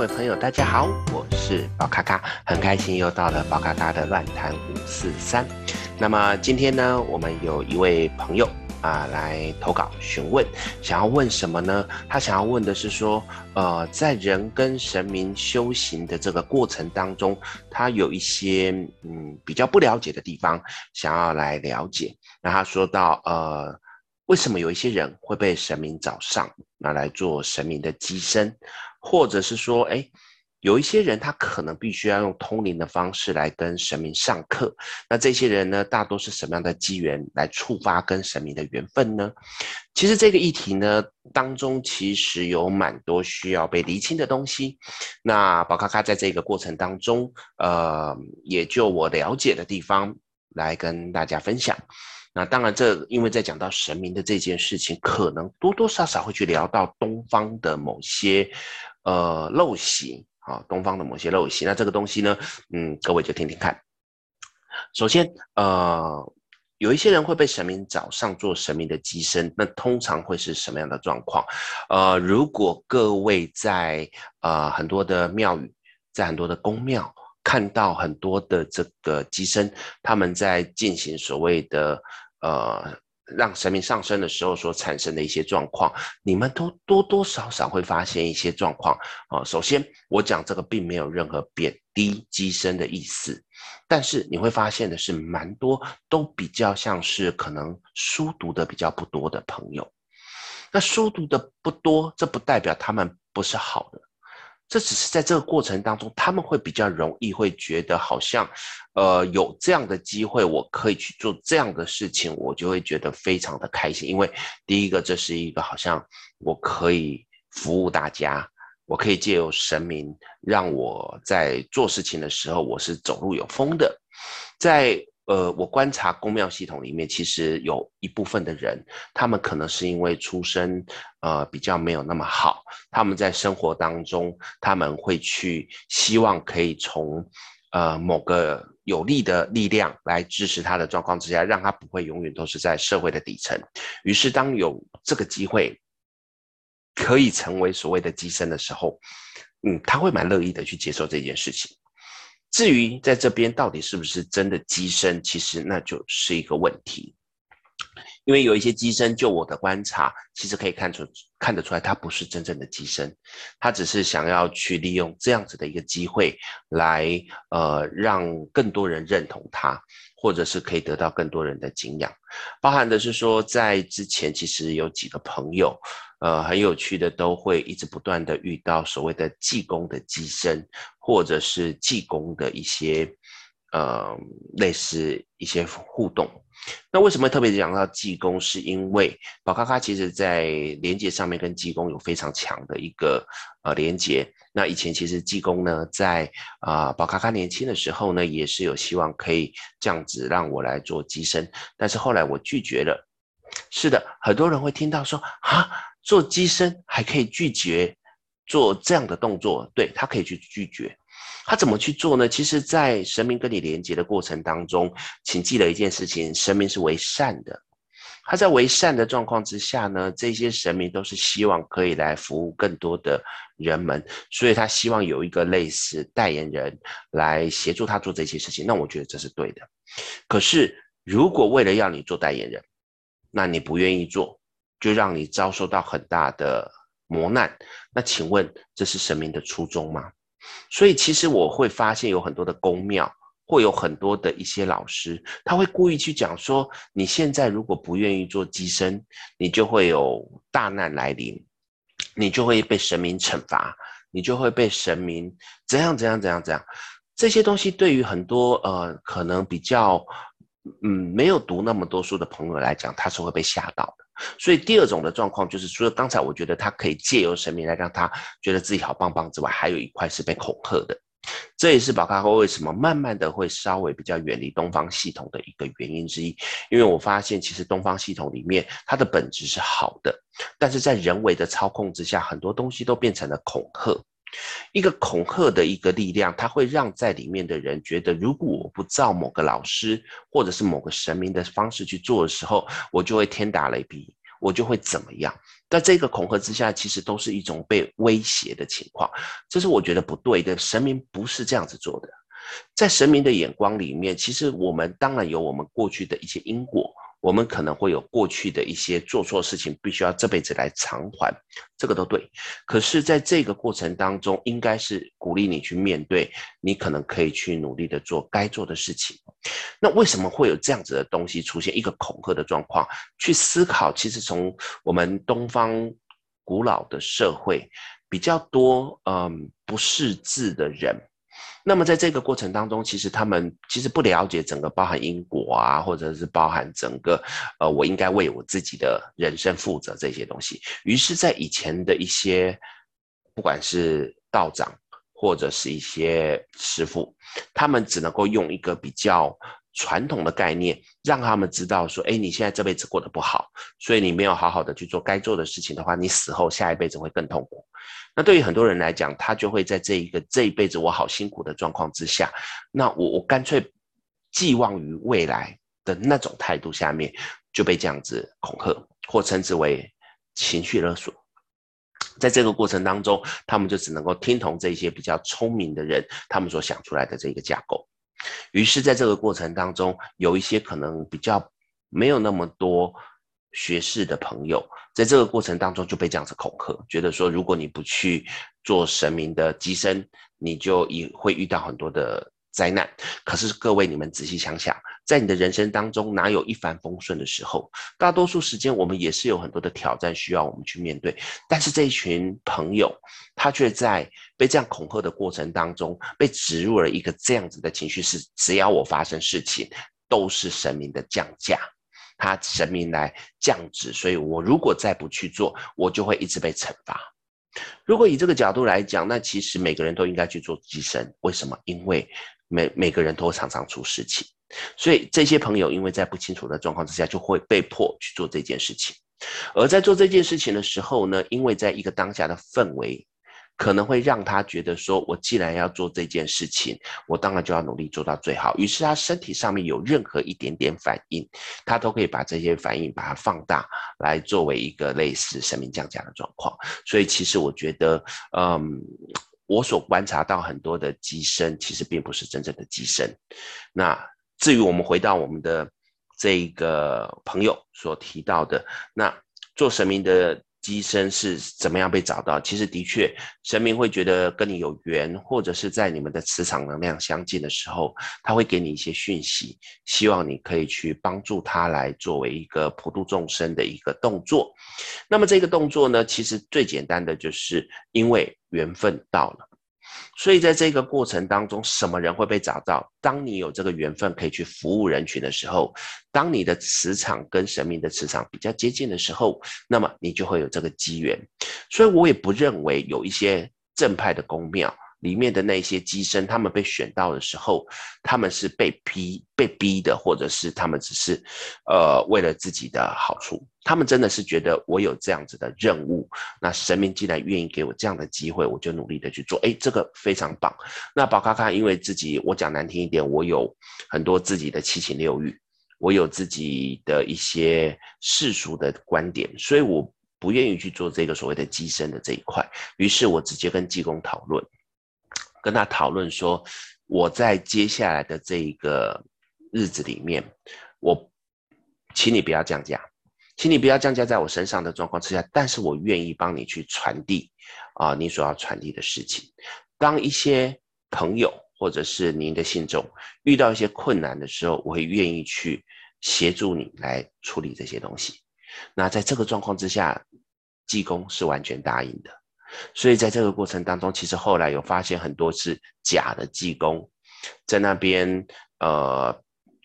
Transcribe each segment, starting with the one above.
各位朋友，大家好，我是宝咖咖，很开心又到了宝咖咖的乱谈五四三。那么今天呢，我们有一位朋友啊来投稿询问，想要问什么呢？他想要问的是说，呃，在人跟神明修行的这个过程当中，他有一些嗯比较不了解的地方，想要来了解。那他说到，呃，为什么有一些人会被神明找上，拿来做神明的乩身？或者是说，哎，有一些人他可能必须要用通灵的方式来跟神明上课。那这些人呢，大多是什么样的机缘来触发跟神明的缘分呢？其实这个议题呢当中，其实有蛮多需要被厘清的东西。那宝咖咖在这个过程当中，呃，也就我了解的地方来跟大家分享。那当然，这因为在讲到神明的这件事情，可能多多少少会去聊到东方的某些。呃，陋习啊，东方的某些陋习，那这个东西呢，嗯，各位就听听看。首先，呃，有一些人会被神明找上做神明的机身，那通常会是什么样的状况？呃，如果各位在呃很多的庙宇，在很多的宫庙看到很多的这个机身，他们在进行所谓的呃。让神明上升的时候所产生的一些状况，你们都多多少少会发现一些状况啊。首先，我讲这个并没有任何贬低机身的意思，但是你会发现的是，蛮多都比较像是可能书读的比较不多的朋友。那书读的不多，这不代表他们不是好的。这只是在这个过程当中，他们会比较容易会觉得好像，呃，有这样的机会，我可以去做这样的事情，我就会觉得非常的开心。因为第一个，这是一个好像我可以服务大家，我可以借由神明让我在做事情的时候，我是走路有风的，在。呃，我观察宫庙系统里面，其实有一部分的人，他们可能是因为出身呃比较没有那么好，他们在生活当中，他们会去希望可以从呃某个有利的力量来支持他的状况之下，让他不会永远都是在社会的底层。于是，当有这个机会可以成为所谓的乩身的时候，嗯，他会蛮乐意的去接受这件事情。至于在这边到底是不是真的机身，其实那就是一个问题，因为有一些机身，就我的观察，其实可以看出看得出来，它不是真正的机身，他只是想要去利用这样子的一个机会来，呃，让更多人认同它。或者是可以得到更多人的敬仰，包含的是说，在之前其实有几个朋友，呃，很有趣的，都会一直不断的遇到所谓的济公的机身，或者是济公的一些，呃，类似一些互动。那为什么特别讲到济公？是因为宝咖咖其实在连接上面跟济公有非常强的一个呃连接。那以前其实济公呢，在啊宝咖咖年轻的时候呢，也是有希望可以这样子让我来做机身，但是后来我拒绝了。是的，很多人会听到说啊，做机身还可以拒绝做这样的动作，对，他可以去拒绝。他怎么去做呢？其实，在神明跟你连接的过程当中，请记得一件事情：神明是为善的。他在为善的状况之下呢，这些神明都是希望可以来服务更多的人们，所以他希望有一个类似代言人来协助他做这些事情。那我觉得这是对的。可是，如果为了要你做代言人，那你不愿意做，就让你遭受到很大的磨难，那请问这是神明的初衷吗？所以，其实我会发现有很多的宫庙，会有很多的一些老师，他会故意去讲说，你现在如果不愿意做乩身，你就会有大难来临，你就会被神明惩罚，你就会被神明怎样怎样怎样怎样。这些东西对于很多呃可能比较嗯没有读那么多书的朋友来讲，他是会被吓到的。所以第二种的状况就是，除了刚才我觉得他可以借由神明来让他觉得自己好棒棒之外，还有一块是被恐吓的。这也是宝咖哥为什么慢慢的会稍微比较远离东方系统的一个原因之一。因为我发现其实东方系统里面它的本质是好的，但是在人为的操控之下，很多东西都变成了恐吓。一个恐吓的一个力量，它会让在里面的人觉得，如果我不照某个老师或者是某个神明的方式去做的时候，我就会天打雷劈，我就会怎么样。在这个恐吓之下，其实都是一种被威胁的情况，这是我觉得不对的。神明不是这样子做的，在神明的眼光里面，其实我们当然有我们过去的一些因果。我们可能会有过去的一些做错事情，必须要这辈子来偿还，这个都对。可是，在这个过程当中，应该是鼓励你去面对，你可能可以去努力的做该做的事情。那为什么会有这样子的东西出现？一个恐吓的状况，去思考，其实从我们东方古老的社会比较多，嗯，不识字的人。那么在这个过程当中，其实他们其实不了解整个包含因果啊，或者是包含整个，呃，我应该为我自己的人生负责这些东西。于是，在以前的一些，不管是道长或者是一些师傅，他们只能够用一个比较传统的概念，让他们知道说，哎，你现在这辈子过得不好，所以你没有好好的去做该做的事情的话，你死后下一辈子会更痛苦。那对于很多人来讲，他就会在这一个这一辈子我好辛苦的状况之下，那我我干脆寄望于未来的那种态度下面，就被这样子恐吓或称之为情绪勒索。在这个过程当中，他们就只能够听从这些比较聪明的人他们所想出来的这个架构。于是，在这个过程当中，有一些可能比较没有那么多学识的朋友。在这个过程当中就被这样子恐吓，觉得说如果你不去做神明的机身，你就也会遇到很多的灾难。可是各位，你们仔细想想，在你的人生当中哪有一帆风顺的时候？大多数时间我们也是有很多的挑战需要我们去面对。但是这一群朋友，他却在被这样恐吓的过程当中，被植入了一个这样子的情绪：是只要我发生事情，都是神明的降价。他神明来降旨，所以我如果再不去做，我就会一直被惩罚。如果以这个角度来讲，那其实每个人都应该去做乩身。为什么？因为每每个人都常常出事情，所以这些朋友因为在不清楚的状况之下，就会被迫去做这件事情。而在做这件事情的时候呢，因为在一个当下的氛围。可能会让他觉得说，我既然要做这件事情，我当然就要努力做到最好。于是他身体上面有任何一点点反应，他都可以把这些反应把它放大，来作为一个类似神明降价的状况。所以其实我觉得，嗯，我所观察到很多的机身，其实并不是真正的机身。那至于我们回到我们的这个朋友所提到的，那做神明的。机身是怎么样被找到？其实的确，神明会觉得跟你有缘，或者是在你们的磁场能量相近的时候，他会给你一些讯息，希望你可以去帮助他来作为一个普度众生的一个动作。那么这个动作呢，其实最简单的就是因为缘分到了。所以在这个过程当中，什么人会被找到？当你有这个缘分可以去服务人群的时候，当你的磁场跟神明的磁场比较接近的时候，那么你就会有这个机缘。所以我也不认为有一些正派的宫庙。里面的那些机身，他们被选到的时候，他们是被逼、被逼的，或者是他们只是，呃，为了自己的好处。他们真的是觉得我有这样子的任务，那神明既然愿意给我这样的机会，我就努力的去做。哎，这个非常棒。那宝咖咖，因为自己我讲难听一点，我有很多自己的七情六欲，我有自己的一些世俗的观点，所以我不愿意去做这个所谓的机身的这一块。于是我直接跟济公讨论。跟他讨论说，我在接下来的这一个日子里面，我请你不要降价，请你不要降价在我身上的状况之下，但是我愿意帮你去传递啊，你所要传递的事情。当一些朋友或者是您的信众遇到一些困难的时候，我会愿意去协助你来处理这些东西。那在这个状况之下，济公是完全答应的。所以在这个过程当中，其实后来有发现很多是假的济公，在那边呃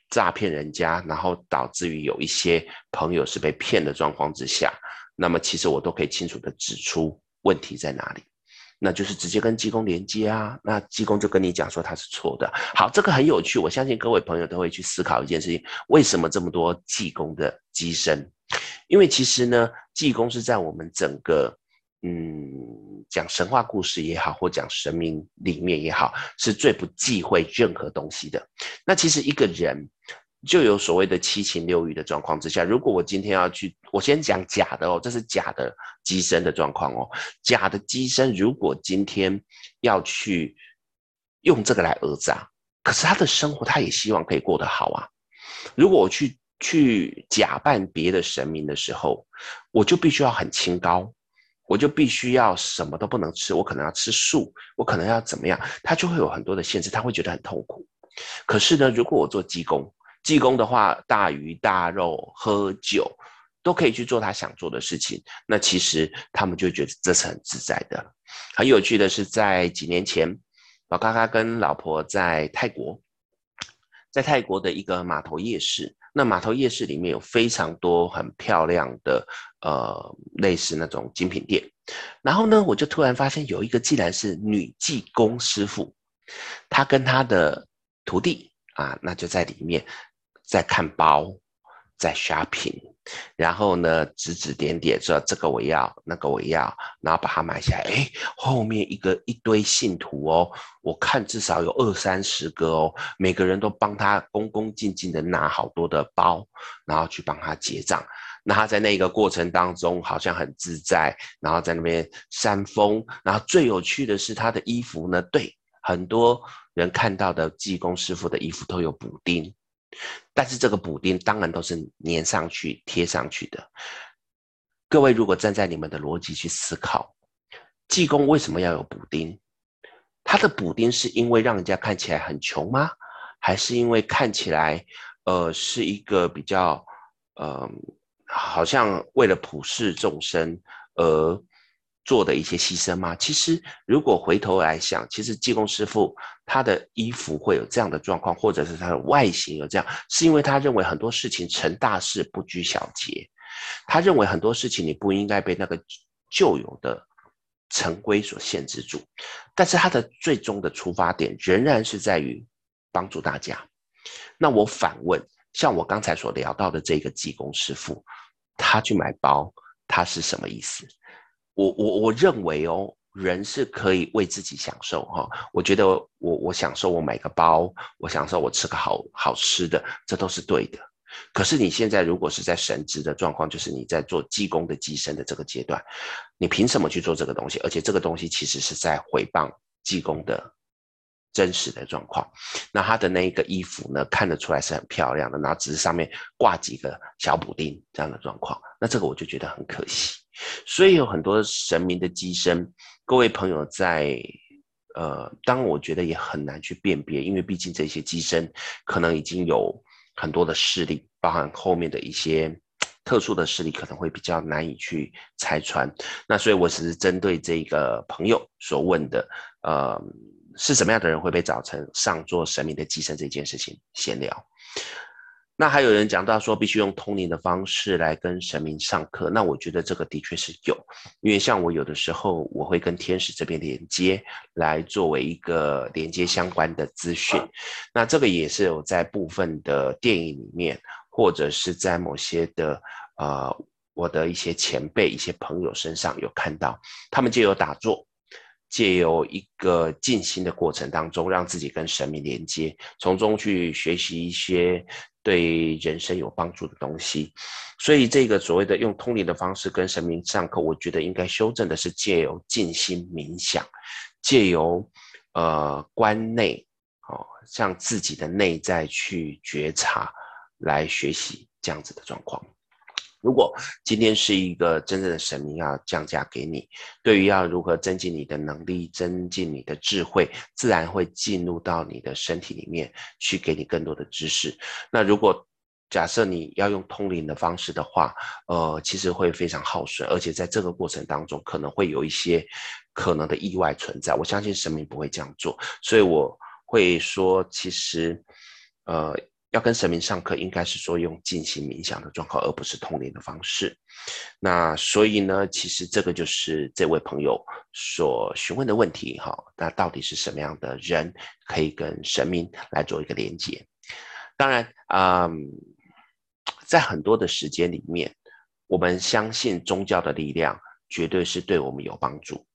诈骗人家，然后导致于有一些朋友是被骗的状况之下，那么其实我都可以清楚的指出问题在哪里，那就是直接跟济公连接啊，那济公就跟你讲说他是错的。好，这个很有趣，我相信各位朋友都会去思考一件事情：为什么这么多济公的机身？因为其实呢，济公是在我们整个。嗯，讲神话故事也好，或讲神明里面也好，是最不忌讳任何东西的。那其实一个人就有所谓的七情六欲的状况之下，如果我今天要去，我先讲假的哦，这是假的乩身的状况哦，假的乩身，如果今天要去用这个来讹诈，可是他的生活他也希望可以过得好啊。如果我去去假扮别的神明的时候，我就必须要很清高，我就必须要什么都不能吃，我可能要吃素，我可能要怎么样，他就会有很多的限制，他会觉得很痛苦。可是呢，如果我做济公，济公的话，大鱼大肉、喝酒都可以去做他想做的事情。那其实他们就觉得这是很自在的。很有趣的是，在几年前，老咖咖跟老婆在泰国，在泰国的一个码头夜市。那码头夜市里面有非常多很漂亮的，呃，类似那种精品店。然后呢，我就突然发现有一个竟然是女技工师傅，她跟她的徒弟啊，那就在里面。在看包，在 shopping，然后呢，指指点点说这个我要，那个我要，然后把它买下来。哎，后面一个一堆信徒哦，我看至少有二三十个哦，每个人都帮他恭恭敬敬的拿好多的包，然后去帮他结账。那他在那个过程当中好像很自在，然后在那边扇风。然后最有趣的是他的衣服呢，对很多人看到的济公师傅的衣服都有补丁。但是这个补丁当然都是粘上去、贴上去的。各位如果站在你们的逻辑去思考，济公为什么要有补丁？他的补丁是因为让人家看起来很穷吗？还是因为看起来，呃，是一个比较，呃，好像为了普世众生而做的一些牺牲吗？其实，如果回头来想，其实济公师傅他的衣服会有这样的状况，或者是他的外形有这样，是因为他认为很多事情成大事不拘小节，他认为很多事情你不应该被那个旧有的成规所限制住。但是他的最终的出发点仍然是在于帮助大家。那我反问，像我刚才所聊到的这个济公师傅，他去买包，他是什么意思？我我我认为哦，人是可以为自己享受哈。我觉得我我享受我买个包，我享受我吃个好好吃的，这都是对的。可是你现在如果是在神职的状况，就是你在做济公的机身的这个阶段，你凭什么去做这个东西？而且这个东西其实是在回谤济公的真实的状况。那他的那一个衣服呢，看得出来是很漂亮的，然后只是上面挂几个小补丁这样的状况，那这个我就觉得很可惜。所以有很多神明的机身，各位朋友在，呃，当我觉得也很难去辨别，因为毕竟这些机身可能已经有很多的势力，包含后面的一些特殊的势力，可能会比较难以去拆穿。那所以我只是针对这个朋友所问的，呃，是什么样的人会被找成上做神明的机身这件事情闲聊。那还有人讲到说，必须用通灵的方式来跟神明上课。那我觉得这个的确是有，因为像我有的时候我会跟天使这边连接，来作为一个连接相关的资讯。那这个也是有在部分的电影里面，或者是在某些的呃我的一些前辈、一些朋友身上有看到，他们借由打坐。借由一个静心的过程当中，让自己跟神明连接，从中去学习一些对人生有帮助的东西。所以，这个所谓的用通灵的方式跟神明上课，我觉得应该修正的是借由静心冥想，借由呃观内哦，向自己的内在去觉察，来学习这样子的状况。如果今天是一个真正的神明要降价给你，对于要如何增进你的能力、增进你的智慧，自然会进入到你的身体里面去，给你更多的知识。那如果假设你要用通灵的方式的话，呃，其实会非常耗损，而且在这个过程当中可能会有一些可能的意外存在。我相信神明不会这样做，所以我会说，其实，呃。要跟神明上课，应该是说用静心冥想的状况，而不是通灵的方式。那所以呢，其实这个就是这位朋友所询问的问题哈。那到底是什么样的人可以跟神明来做一个连接？当然，嗯，在很多的时间里面，我们相信宗教的力量绝对是对我们有帮助。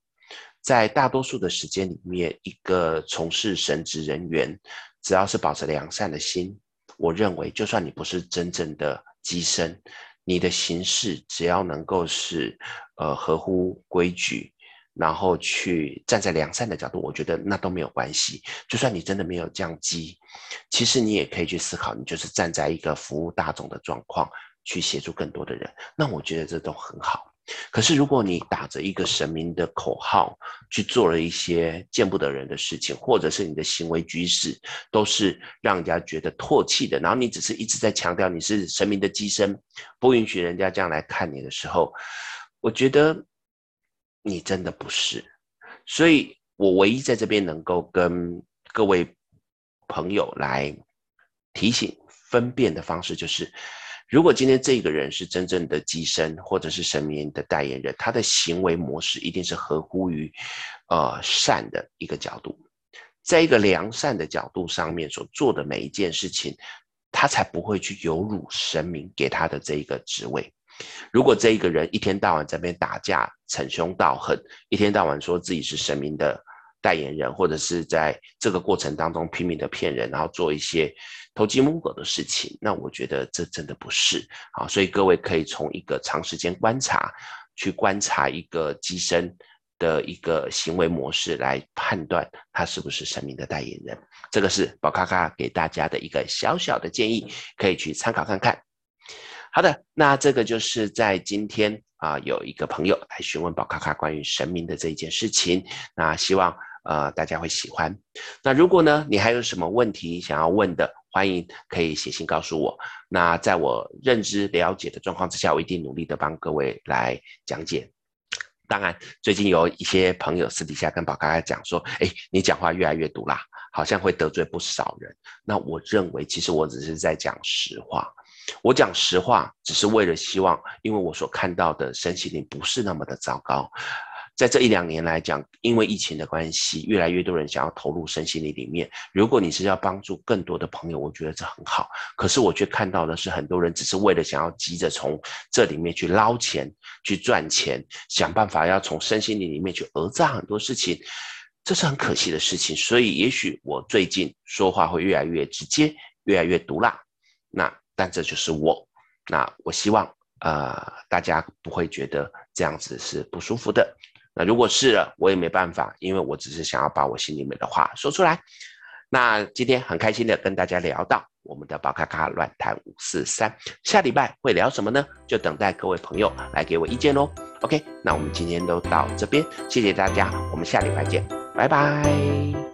在大多数的时间里面，一个从事神职人员，只要是保持良善的心。我认为就算你不是真正的机身，你的形式只要能够是呃合乎规矩。然后去站在良善的角度，我觉得那都没有关系。就算你真的没有降机，其实你也可以去思考，你就是站在一个服务大众的状况去协助更多的人，那我觉得这都很好。可是如果你打着一个神明的口号去做了一些见不得人的事情，或者是你的行为举止都是让人家觉得唾弃的，然后你只是一直在强调你是神明的机身，不允许人家这样来看你的时候，我觉得。你真的不是，所以我唯一在这边能够跟各位朋友来提醒分辨的方式，就是如果今天这个人是真正的机身，或者是神明的代言人，他的行为模式一定是合乎于呃善的一个角度，在一个良善的角度上面所做的每一件事情，他才不会去有辱神明给他的这一个职位。如果这一个人一天到晚在那边打架、逞凶斗狠，一天到晚说自己是神明的代言人，或者是在这个过程当中拼命的骗人，然后做一些偷鸡摸狗的事情，那我觉得这真的不是啊。所以各位可以从一个长时间观察，去观察一个机身的一个行为模式，来判断他是不是神明的代言人。这个是宝咖咖给大家的一个小小的建议，可以去参考看看。好的，那这个就是在今天啊，有一个朋友来询问宝咖咖关于神明的这一件事情，那希望呃大家会喜欢。那如果呢，你还有什么问题想要问的，欢迎可以写信告诉我。那在我认知了解的状况之下，我一定努力的帮各位来讲解。当然，最近有一些朋友私底下跟宝咖咖讲说，哎，你讲话越来越毒啦，好像会得罪不少人。那我认为，其实我只是在讲实话。我讲实话，只是为了希望，因为我所看到的身心灵不是那么的糟糕。在这一两年来讲，因为疫情的关系，越来越多人想要投入身心灵里面。如果你是要帮助更多的朋友，我觉得这很好。可是我却看到的是，很多人只是为了想要急着从这里面去捞钱、去赚钱，想办法要从身心灵里面去讹诈很多事情，这是很可惜的事情。所以，也许我最近说话会越来越直接，越来越毒辣。那。但这就是我，那我希望呃大家不会觉得这样子是不舒服的。那如果是了，我也没办法，因为我只是想要把我心里面的话说出来。那今天很开心的跟大家聊到我们的宝咖咖乱谈五四三，下礼拜会聊什么呢？就等待各位朋友来给我意见喽。OK，那我们今天都到这边，谢谢大家，我们下礼拜见，拜拜。